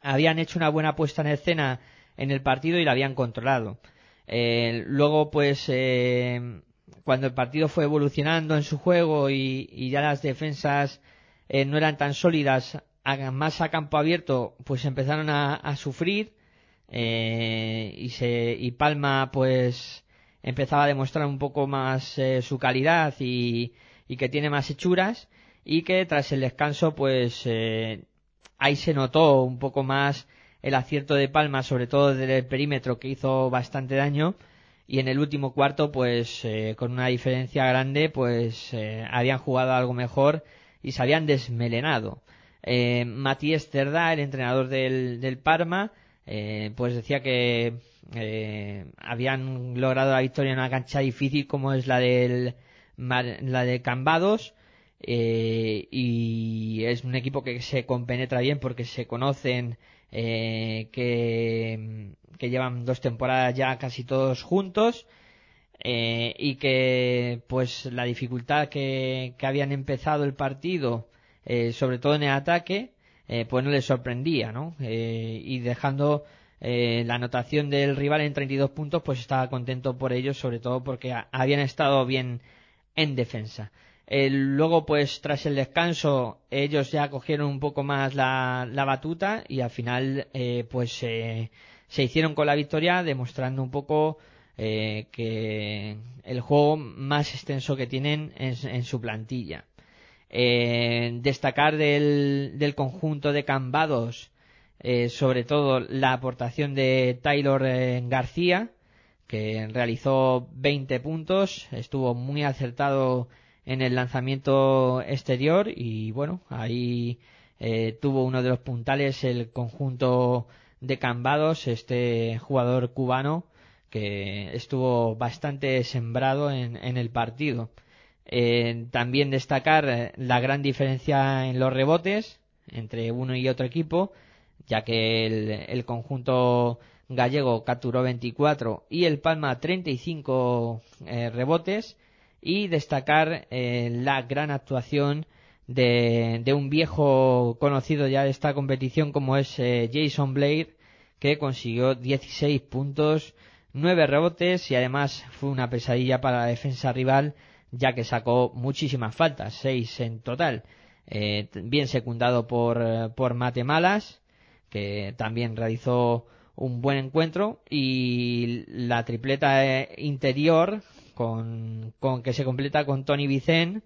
habían hecho una buena puesta en escena en el partido y la habían controlado. Eh, luego, pues, eh, cuando el partido fue evolucionando en su juego y, y ya las defensas eh, no eran tan sólidas, más a campo abierto, pues empezaron a, sufrir eh, y se y Palma, pues, empezaba a demostrar un poco más eh, su calidad y, y que tiene más hechuras y que tras el descanso, pues, ahí se notó un poco más el acierto de Palma, sobre todo desde el perímetro, que hizo bastante daño. Y en el último cuarto, pues eh, con una diferencia grande, pues eh, habían jugado algo mejor y se habían desmelenado. Eh, Matías Cerdá, el entrenador del, del Parma, pues decía que habían logrado la victoria en una cancha difícil como es la del la de Cambados y es un equipo que se compenetra bien porque se conocen eh, que, llevan dos temporadas ya casi todos juntos eh, y que pues la dificultad que, habían empezado el partido eh, sobre todo en el ataque eh, pues no les sorprendía, ¿no? Y dejando la anotación del rival en 32 puntos, pues estaba contento por ellos, sobre todo porque habían estado bien en defensa. Eh, luego, pues tras el descanso, ellos ya cogieron un poco más la, la batuta y al final, eh, pues se hicieron con la victoria, demostrando un poco eh, que el juego más extenso que tienen en, en su plantilla. Eh, destacar del, del conjunto de Cambados, eh, sobre todo la aportación de Taylor García, que realizó 20 puntos, estuvo muy acertado en el lanzamiento exterior y bueno, ahí eh, tuvo uno de los puntales el conjunto de Cambados, este jugador cubano que estuvo bastante sembrado en, el partido. Eh, también destacar eh, la gran diferencia en los rebotes entre uno y otro equipo, ya que el, el conjunto gallego capturó 24 y el Palma 35 eh, rebotes y destacar eh, la gran actuación de, de un viejo conocido ya de esta competición como es eh, Jason Blade que consiguió 16 puntos, 9 rebotes y además fue una pesadilla para la defensa rival ya que sacó muchísimas faltas, 6 en total, eh, bien secundado por, por Mate Malas que también realizó un buen encuentro y la tripleta eh, interior con, con que se completa con Tony Vicen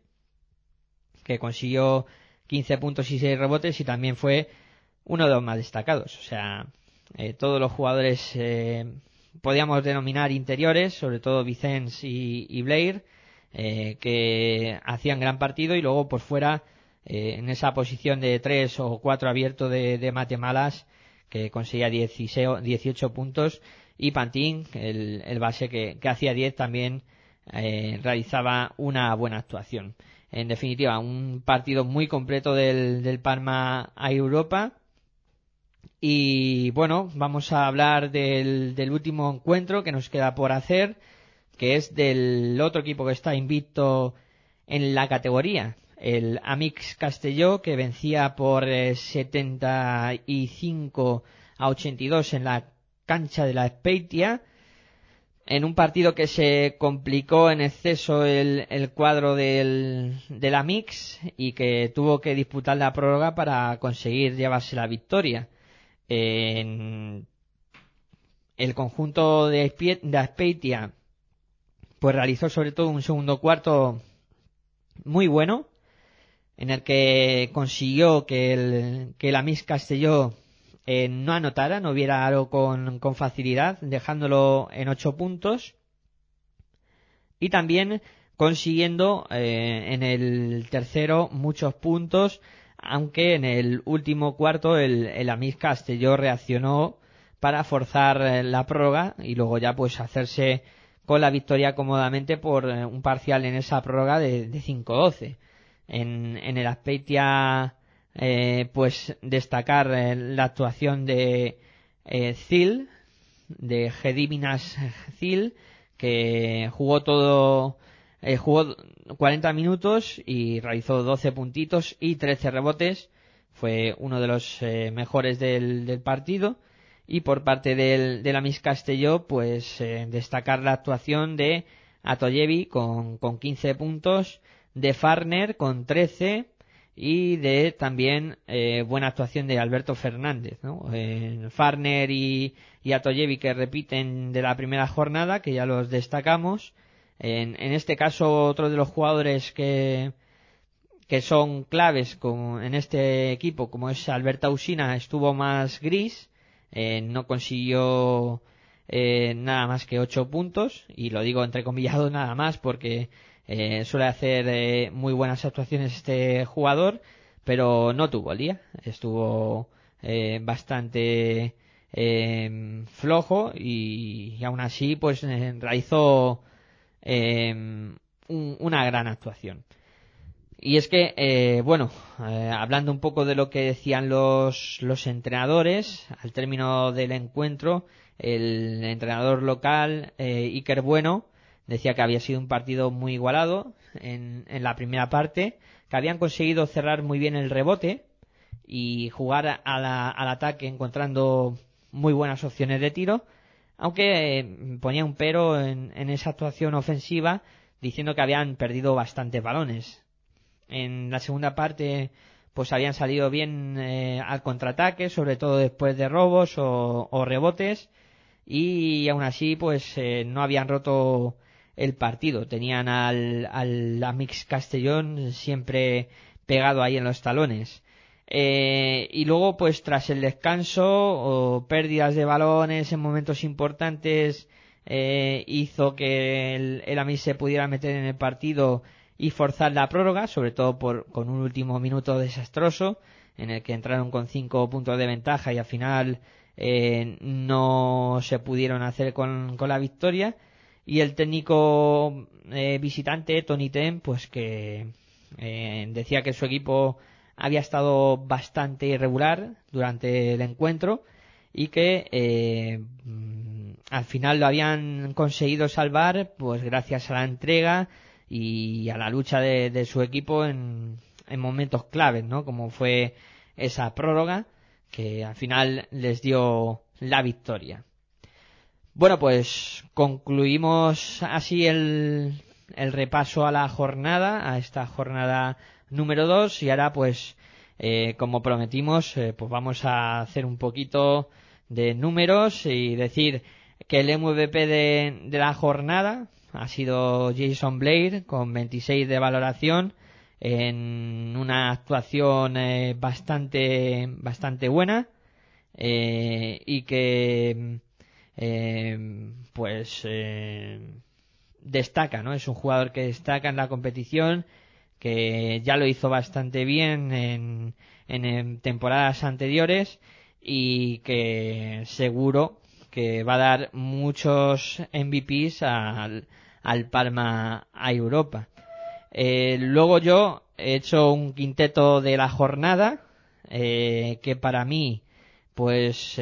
que consiguió 15 puntos y 6 rebotes y también fue uno de los más destacados. O sea, eh, todos los jugadores eh, podíamos denominar interiores, sobre todo Vicens y, Blair, eh, que hacían gran partido y luego por fuera en esa posición de 3 o 4 abierto de, de Matemalas que conseguía 16, 18 puntos y Pantín, el, el base que, que hacía 10 también eh, realizaba una buena actuación. En definitiva, un partido muy completo del, del Parma a Europa. Y bueno, vamos a hablar del, del último encuentro que nos queda por hacer, que es del otro equipo que está invicto en la categoría, el Amix Castelló, que vencía por eh, 75 a 82 en la cancha de la Speitia en un partido que se complicó en exceso el, el cuadro del, de la Mix y que tuvo que disputar la prórroga para conseguir llevarse la victoria. En el conjunto de, de Aspeitia pues realizó sobre todo un segundo cuarto muy bueno en el que consiguió que el, que la Mix Castelló eh, no anotara, no viera algo con, con facilidad, dejándolo en 8 puntos. Y también consiguiendo eh, en el tercero muchos puntos, aunque en el último cuarto el, el Amis Castelló reaccionó para forzar eh, la prórroga y luego ya pues hacerse con la victoria cómodamente por eh, un parcial en esa prórroga de, de 5-12. En, en el Aspeitia eh, pues destacar eh, la actuación de eh, Zil, de Gediminas Zil, que jugó todo, eh, jugó 40 minutos y realizó 12 puntitos y 13 rebotes. Fue uno de los eh, mejores del, del partido. Y por parte del, de la Miss Castelló, pues destacar la actuación de Atoyevi con, con 15 puntos, de Farner con 13, y de también eh, buena actuación de Alberto Fernández, ¿no? Farner y, y Atoyevi que repiten de la primera jornada, que ya los destacamos. En, en este caso, otro de los jugadores que, que son claves como en este equipo, como es Alberto Usina, estuvo más gris, eh, no consiguió eh, nada más que 8 puntos, y lo digo entrecomillado nada más porque eh, suele hacer eh, muy buenas actuaciones este jugador, pero no tuvo el día. Estuvo eh, bastante eh, flojo y, y aún así pues eh, realizó eh, un- una gran actuación. Y es que, eh, bueno, hablando un poco de lo que decían los, los entrenadores, al término del encuentro, el entrenador local, Iker Bueno, decía que había sido un partido muy igualado en, en la primera parte, que habían conseguido cerrar muy bien el rebote, y jugar a la- al ataque encontrando muy buenas opciones de tiro, aunque eh, ponía un pero en, esa actuación ofensiva diciendo que habían perdido bastantes balones. En la segunda parte pues habían salido bien eh, al contraataque, sobre todo después de robos o, o rebotes y aún así pues eh, no habían roto el partido. Tenían al, al Amix Castellón siempre pegado ahí en los talones. Eh, y luego, pues tras el descanso o pérdidas de balones en momentos importantes, eh, hizo que el, Amis se pudiera meter en el partido y forzar la prórroga, sobre todo por, con un último minuto desastroso, en el que entraron con cinco puntos de ventaja y al final eh, no se pudieron hacer con, con la victoria. Y el técnico eh, visitante, Tony Ten, pues que eh, decía que su equipo había estado bastante irregular durante el encuentro y que eh, mm, al final lo habían conseguido salvar pues gracias a la entrega y a la lucha de, su equipo en, en momentos claves, ¿no? Como fue esa prórroga que al final les dio la victoria. Bueno, pues concluimos así el, repaso a la jornada, a esta jornada número 2 y ahora pues eh, como prometimos eh, pues vamos a hacer un poquito de números y decir que el MVP de, de la jornada ha sido Jason Blair con 26 de valoración en una actuación eh, bastante bastante buena y que eh, pues eh, destaca, ¿no? Es un jugador que destaca en la competición, que ya lo hizo bastante bien en, en, temporadas anteriores y que seguro que va a dar muchos MVPs al, al Palma a Europa. Eh, luego yo he hecho un quinteto de la jornada que para mí pues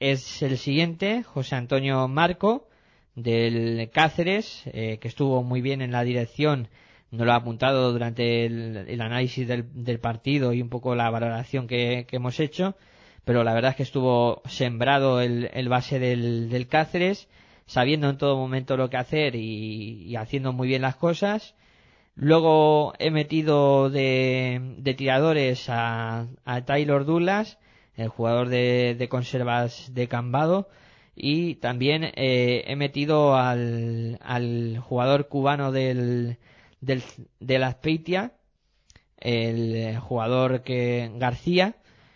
es el siguiente, José Antonio Marco del Cáceres, eh, que estuvo muy bien en la dirección, no lo ha apuntado durante el, análisis del, partido y un poco la valoración que, hemos hecho, pero la verdad es que estuvo sembrado el, base del, Cáceres, sabiendo en todo momento lo que hacer y, y haciendo muy bien las cosas. Luego he metido de, de tiradores a, a Taylor Douglas, el jugador de, de conservas de Cambado, y también eh, he metido al, al jugador cubano del, del, de la Speitia, el jugador que García,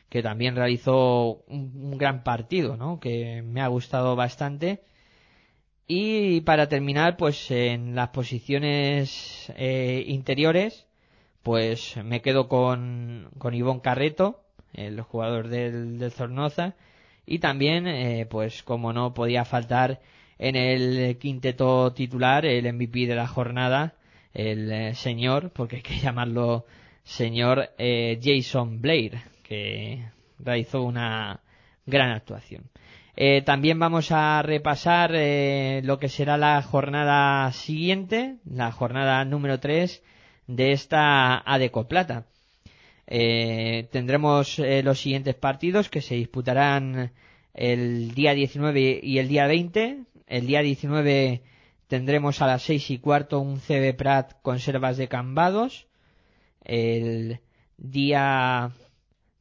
que también realizó un, un gran partido, ¿no? Que me ha gustado bastante. Y para terminar, pues en las posiciones eh, interiores, pues me quedo con, con Ivón Carreto, el jugador del, del Zornoza, y también, eh, pues como no podía faltar en el quinteto titular, el MVP de la jornada, el eh, señor, porque hay que llamarlo señor eh, Jason Blair, que realizó una gran actuación. Eh, también vamos a repasar eh, lo que será la jornada siguiente, la jornada número 3 de esta ADECO Plata. Eh, tendremos eh, los siguientes partidos que se disputarán el día 19 y el día 20. El día 19 tendremos a las 6 y cuarto un CB Prat Conservas de Cambados. El día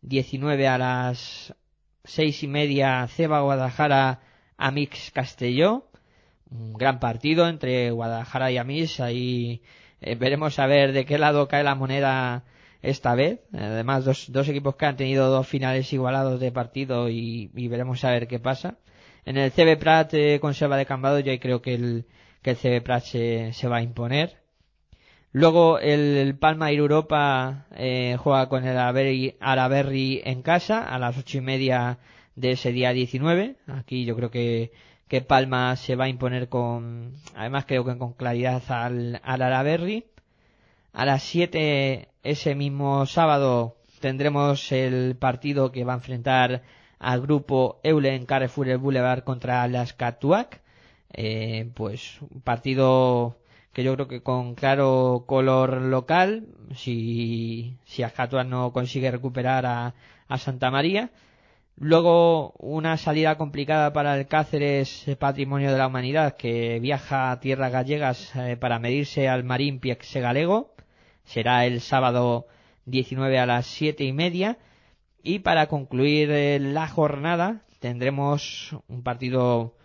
19 a las seis y media Ceba Guadalajara Amix Castelló. Un gran partido entre Guadalajara y Amix. Ahí eh, veremos a ver de qué lado cae la moneda esta vez. Además, dos, dos equipos que han tenido dos finales igualados de partido y, veremos a ver qué pasa. En el CB Prat eh, Conserva de Cambado yo creo que el, que el CB Prat se, va a imponer. Luego el, el Palma Europa eh, juega con el Araberri, Araberri en casa a las ocho y media de ese día 19. Aquí yo creo que, que Palma se va a imponer con, además creo que con claridad al, al Araberri. A las 7 ese mismo sábado tendremos el partido que va a enfrentar al grupo Eulen Carrefour el Boulevard contra las Catuac. Eh, pues un partido que yo creo que con claro color local, si, si no consigue recuperar a, a Santa María. Luego una salida complicada para el Cáceres Patrimonio de la Humanidad que viaja a tierras gallegas eh, para medirse al Marín Piexe Galego. Será el sábado 19 a las siete y media. Y para concluir eh, la jornada tendremos un partido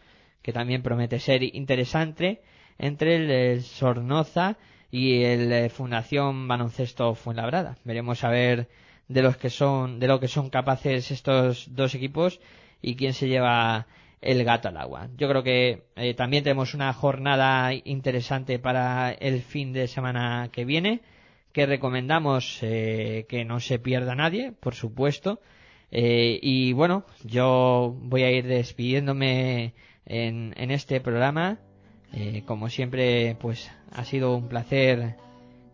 que también promete ser interesante entre el, Sornoza y el eh, Fundación Baloncesto Fuenlabrada. Veremos a ver de los que son de lo que son capaces estos dos equipos y quién se lleva el gato al agua. Yo creo que eh, también tenemos una jornada interesante para el fin de semana que viene que recomendamos eh, que no se pierda nadie, por supuesto. Eh, y bueno, yo voy a ir despidiéndome en, en este programa. Eh, como siempre, pues ha sido un placer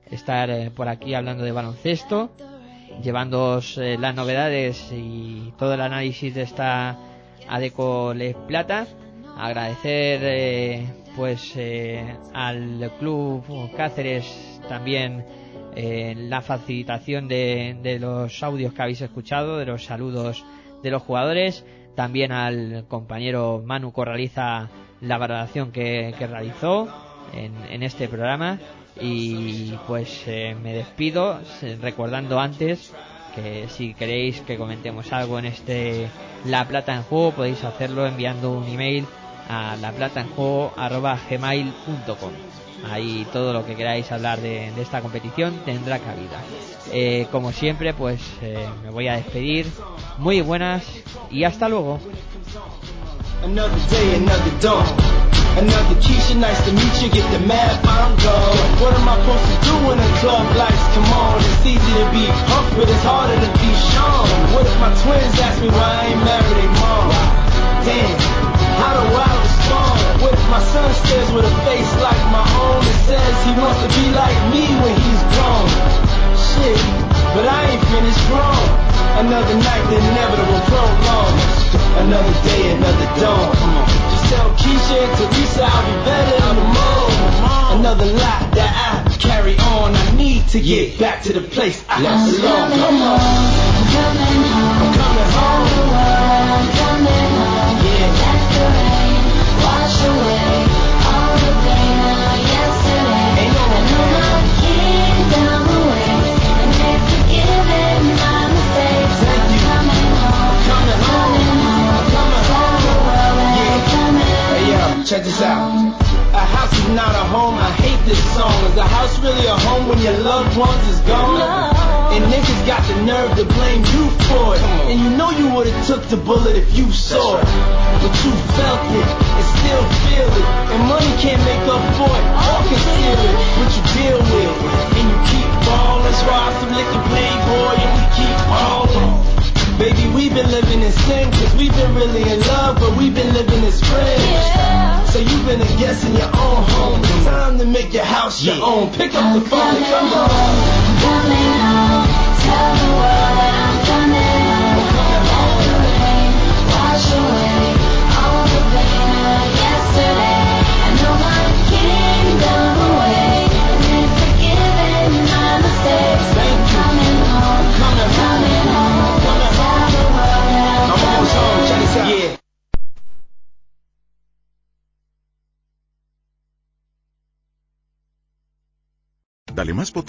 estar eh, por aquí hablando de baloncesto, llevándoos las novedades y todo el análisis de esta Adeco Les Plata. Agradecer pues al club Cáceres también eh, la facilitación de, de los audios que habéis escuchado, de los saludos de los jugadores, también al compañero Manu Corraliza la valoración que, realizó en, en este programa. Y pues eh, me despido recordando antes que si queréis que comentemos algo en este La Plata en Juego podéis hacerlo enviando un email a laplataenjuego.gmail.com Ahí todo lo que queráis hablar de, de esta competición tendrá cabida. Eh, como siempre, pues eh, me voy a despedir. Muy buenas y hasta luego. Another Keisha, nice to meet you. Get the map, I'm gone. What am I supposed to do when the club lights come on? It's easy to be Huck, but it's harder to be Sean. What if my twins ask me why I ain't married their mom? Damn, how do I if my son stares with a face like my own and says he wants to be like me when he's grown? Shit, but I ain't finished grown. Another night, the inevitable prolong. Another day, another dawn. Just tell Keisha and Teresa I'll be better in the morning. Another lot that I carry on. I need to get back to the place I belong. Come on. I'm coming home. I'm coming home.